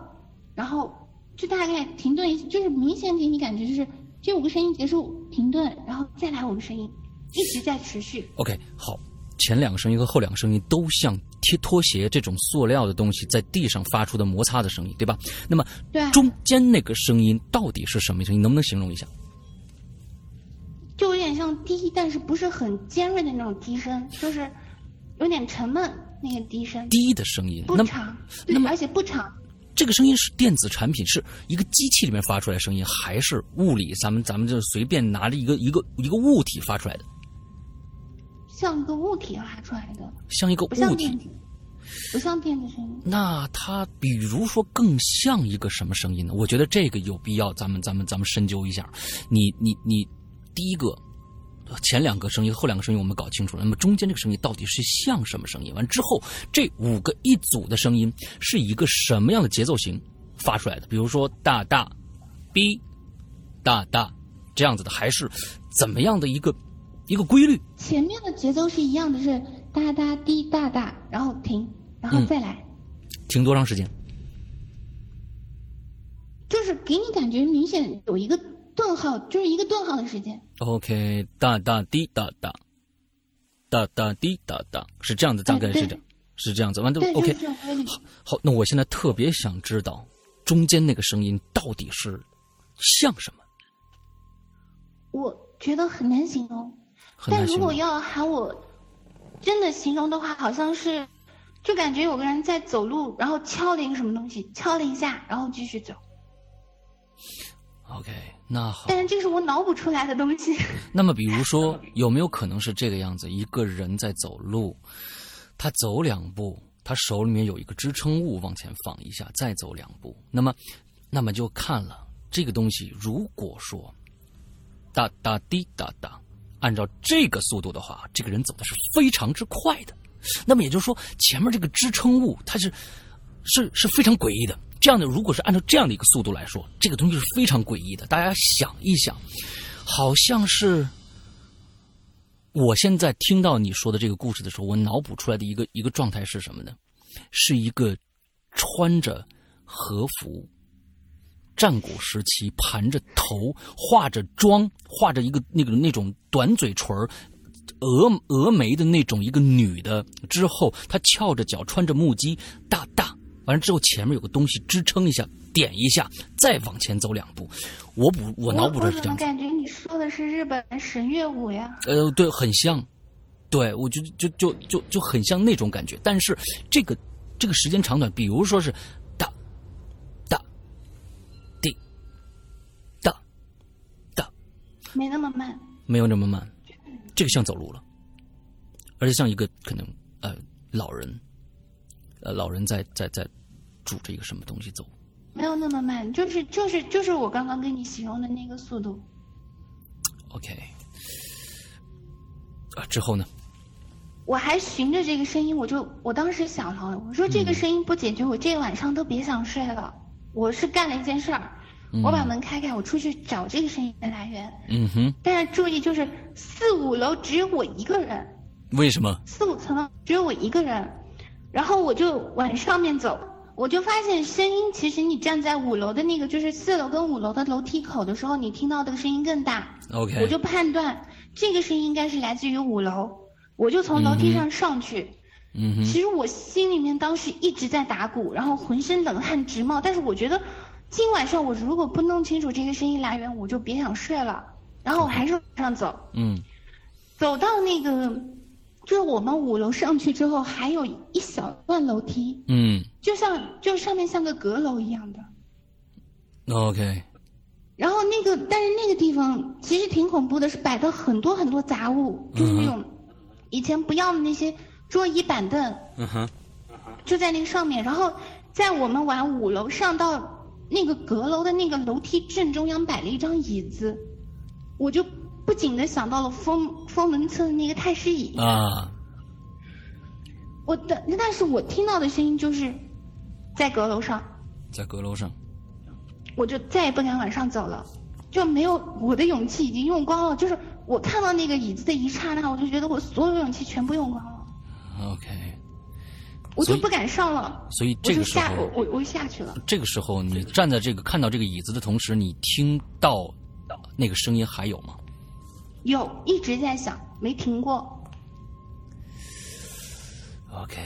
然后就大概停顿一，就是明显给你感觉就是。这五个声音结束，停顿，然后再来五个声音，一直在持续。OK，好，前两个声音和后两个声音都像贴拖鞋这种塑料的东西在地上发出的摩擦的声音，对吧？那么，对，中间那个声音到底是什么声音？能不能形容一下？就有点像低，但是不是很尖锐的那种低声，就是有点沉闷那个低声。低的声音，不长，那么而且不长。这个声音是电子产品，是一个机器里面发出来声音，还是物理？咱们咱们就随便拿着一个一个一个物体发出来的，像一个物体发出来的，像一个物体，不像电子声音。那它比如说更像一个什么声音呢？我觉得这个有必要，咱们咱们咱们深究一下。你你你，第一个。前两个声音，后两个声音我们搞清楚了。那么中间这个声音到底是像什么声音？完之后，这五个一组的声音是一个什么样的节奏型发出来的？比如说大大，b，大大这样子的，还是怎么样的一个一个规律？前面的节奏是一样的，是哒哒滴大大，然后停，然后再来。停多长时间？就是给你感觉明显有一个。顿号就是一个顿号的时间。OK，哒哒滴哒哒，哒哒滴哒哒，是这样子，大概是这样，是这样子。完都 OK。好，好，那我现在特别想知道，中间那个声音到底是像什么？我觉得很难形容。但如果要喊我真的形容的话，好像是，就感觉有个人在走路，然后敲了一个什么东西，敲了一下，然后继续走。OK。那好，但是这是我脑补出来的东西。那么，比如说，有没有可能是这个样子？一个人在走路，他走两步，他手里面有一个支撑物往前放一下，再走两步。那么，那么就看了这个东西。如果说哒哒滴哒哒，按照这个速度的话，这个人走的是非常之快的。那么也就是说，前面这个支撑物它是是是非常诡异的。这样的，如果是按照这样的一个速度来说，这个东西是非常诡异的。大家想一想，好像是我现在听到你说的这个故事的时候，我脑补出来的一个一个状态是什么呢？是一个穿着和服，战国时期盘着头、化着妆、画着一个那个那种短嘴唇峨峨眉的那种一个女的。之后她翘着脚，穿着木屐，大大。完了之后，前面有个东西支撑一下，点一下，再往前走两步。我补，我脑补着是这样。我感觉你说的是日本神乐舞呀？呃，对，很像。对，我就就就就就很像那种感觉。但是这个这个时间长短，比如说是哒哒滴哒哒，没那么慢，没有那么慢。这个像走路了，而且像一个可能呃老人。呃，老人在在在拄着一个什么东西走，没有那么慢，就是就是就是我刚刚跟你形容的那个速度。OK，啊，之后呢？我还循着这个声音，我就我当时想了，我说这个声音不解决，我这个晚上都别想睡了。我是干了一件事儿，我把门开开，我出去找这个声音的来源。嗯哼。但是注意，就是四五楼只有我一个人。为什么？四五层楼只有我一个人。然后我就往上面走，我就发现声音其实你站在五楼的那个就是四楼跟五楼的楼梯口的时候，你听到的声音更大。OK，我就判断这个声音应该是来自于五楼，我就从楼梯上上去。嗯哼。其实我心里面当时一直在打鼓，然后浑身冷汗直冒。但是我觉得今晚上我如果不弄清楚这个声音来源，我就别想睡了。然后我还是往上走。嗯。走到那个。就是我们五楼上去之后，还有一小段楼梯，嗯，就像就上面像个阁楼一样的。OK。然后那个，但是那个地方其实挺恐怖的，是摆的很多很多杂物，就是那种以前不要的那些桌椅板凳，嗯哼，就在那个上面。然后在我们往五楼上到那个阁楼的那个楼梯正中央摆了一张椅子，我就。不仅的想到了封封门侧的那个太师椅。啊，我的，但是我听到的声音就是在阁楼上，在阁楼上，我就再也不敢往上走了，就没有我的勇气已经用光了，就是我看到那个椅子的一刹那，我就觉得我所有勇气全部用光了。OK，我就不敢上了，所以这个时候我我下去了。这个时候你站在这个看到这个椅子的同时，你听到那个声音还有吗？有一直在响，没停过。OK，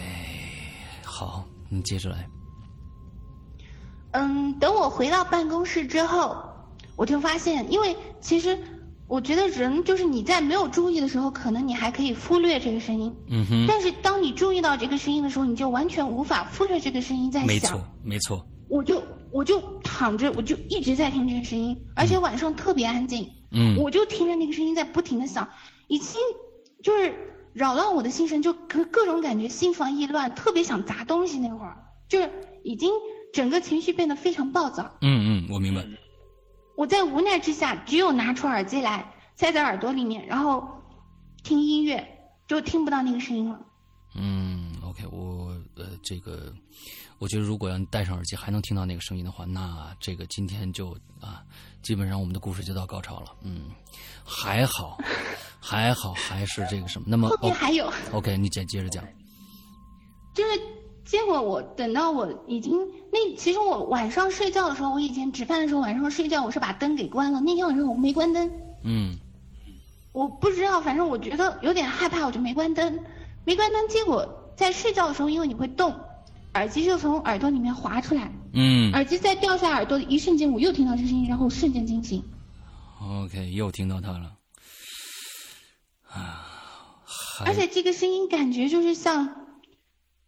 好，你接着来。嗯，等我回到办公室之后，我就发现，因为其实我觉得人就是你在没有注意的时候，可能你还可以忽略这个声音。嗯哼。但是当你注意到这个声音的时候，你就完全无法忽略这个声音在响。没错，没错。我就我就躺着，我就一直在听这个声音，而且晚上特别安静。嗯，我就听着那个声音在不停的响，已经就是扰乱我的心神，就各各种感觉心烦意乱，特别想砸东西。那会儿就是已经整个情绪变得非常暴躁。嗯嗯，我明白。我在无奈之下，只有拿出耳机来塞在耳朵里面，然后听音乐，就听不到那个声音了。嗯，OK，我呃这个。我觉得，如果要戴上耳机还能听到那个声音的话，那这个今天就啊，基本上我们的故事就到高潮了。嗯，还好，还好，还是这个什么？那么后面还有。OK，你接接着讲。就 是结果，我等到我已经那，其实我晚上睡觉的时候，我以前吃饭的时候晚上睡觉，我是把灯给关了。那天晚上我没关灯。嗯。我不知道，反正我觉得有点害怕，我就没关灯。没关灯，结果在睡觉的时候，因为你会动。耳机就从耳朵里面滑出来，嗯，耳机在掉下耳朵的一瞬间，我又听到这声音，然后瞬间惊醒。OK，又听到它了，啊，而且这个声音感觉就是像，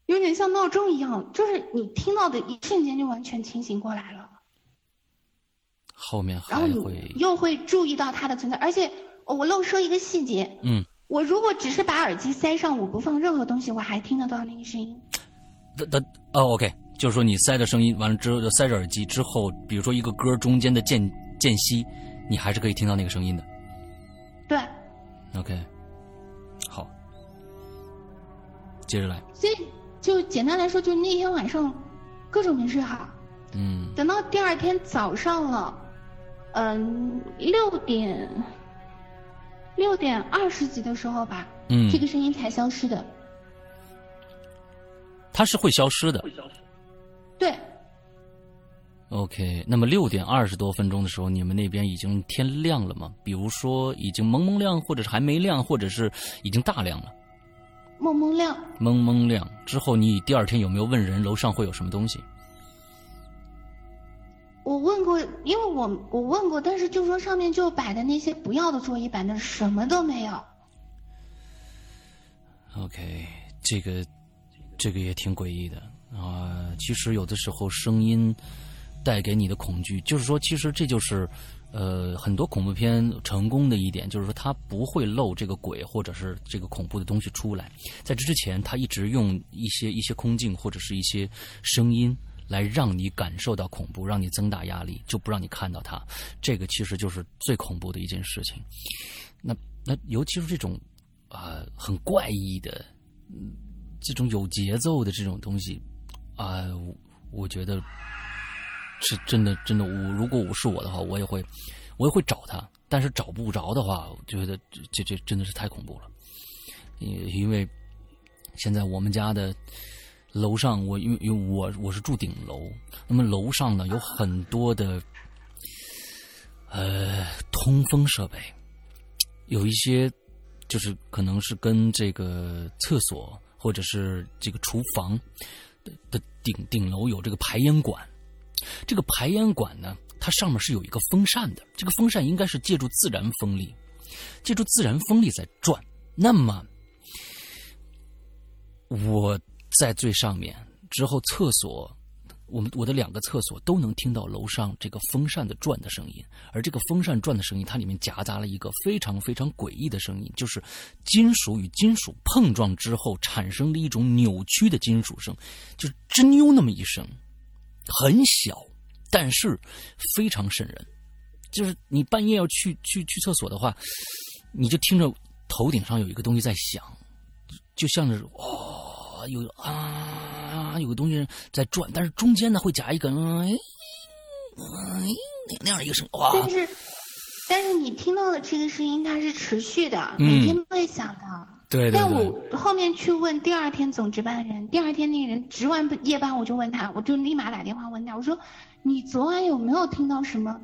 有点像闹钟一样，就是你听到的一瞬间就完全清醒过来了。后面还会又会注意到它的存在，而且我漏说一个细节，嗯，我如果只是把耳机塞上，我不放任何东西，我还听得到那个声音。的哦，OK，就是说你塞着声音完了之后，塞着耳机之后，比如说一个歌中间的间间隙，你还是可以听到那个声音的。对。OK，好，接着来。所以就简单来说，就那天晚上各种没睡好。嗯。等到第二天早上了，嗯，六点六点二十几的时候吧，嗯，这个声音才消失的。它是会消失的，对，OK，那么六点二十多分钟的时候，你们那边已经天亮了吗？比如说已经蒙蒙亮，或者是还没亮，或者是已经大亮了？蒙蒙亮，蒙蒙亮之后，你第二天有没有问人楼上会有什么东西？我问过，因为我我问过，但是就说上面就摆的那些不要的桌椅板凳什么都没有。OK，这个这个也挺诡异的啊、其实有的时候声音带给你的恐惧，就是说，其实这就是呃很多恐怖片成功的一点，就是说它不会露这个鬼或者是这个恐怖的东西出来。在这之前，它一直用一些一些空镜或者是一些声音。来让你感受到恐怖，让你增大压力，就不让你看到它。这个其实就是最恐怖的一件事情。那那尤其是这种啊、很怪异的，这种有节奏的这种东西啊、我我觉得是真的真的。我如果我是我的话，我也会我也会找他，但是找不着的话，我觉得这这真的是太恐怖了。因为现在我们家的楼上，我因为因为我我是住顶楼，那么楼上呢有很多的呃通风设备，有一些就是可能是跟这个厕所或者是这个厨房的的顶顶楼有这个排烟管，这个排烟管呢，它上面是有一个风扇的，这个风扇应该是借助自然风力，借助自然风力在转。那么我在最上面，之后厕所，我们我的两个厕所都能听到楼上这个风扇的转的声音，而这个风扇转的声音，它里面夹杂了一个非常非常诡异的声音，就是金属与金属碰撞之后产生的一种扭曲的金属声，就是吱扭那么一声，很小，但是非常瘆人。就是你半夜要去去去厕所的话，你就听着头顶上有一个东西在响，就像是哦，有啊，有个东西在转，但是中间呢会夹一个嗯嗯那样一个声，哇，但是，但是你听到的这个声音它是持续的，嗯每天都会响的。对对但，我后面去问第二天总值班的人，第二天那个人值完夜班，我就问他，我就立马打电话问他，我说你昨晚有没有听到什么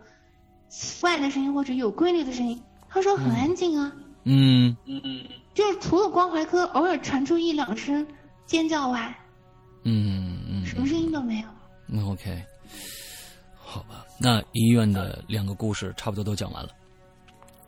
奇怪的声音或者有规律的声音？他说很安静啊，嗯嗯就是除了关怀科偶尔传出一两声尖叫外，嗯嗯什么声音都没有。那，OK，好吧，那医院的两个故事差不多都讲完了。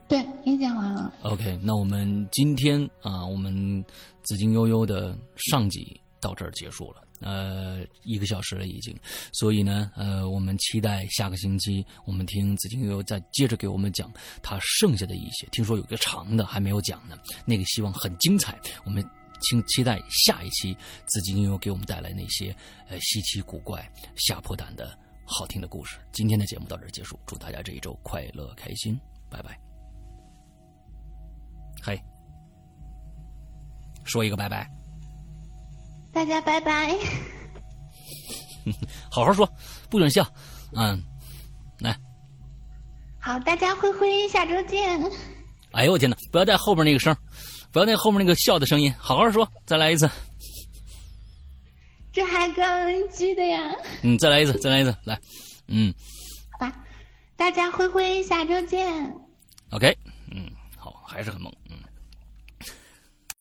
对，也讲完了。OK，那我们今天啊，我们紫金悠悠的上集到这儿结束了。呃，一个小时了已经，所以呢，呃，我们期待下个星期我们听紫金悠悠再接着给我们讲他剩下的一些。听说有个长的还没有讲呢，那个希望很精彩。我们请期待下一期紫金悠悠给我们带来那些呃稀奇古怪、吓破胆的好听的故事。今天的节目到这儿结束，祝大家这一周快乐开心，拜拜。嘿，说一个拜拜，大家拜拜。好好说，不准笑。嗯，来，好，大家灰灰，下周见。哎呦我天哪，不要带后边那个声儿，不要那后面那个笑的声音，好好说，再来一次。这还刚记的呀。嗯，再来一次，再来一次，来，嗯好吧，大家灰灰，下周见。，OK，嗯，好，还是很猛，嗯。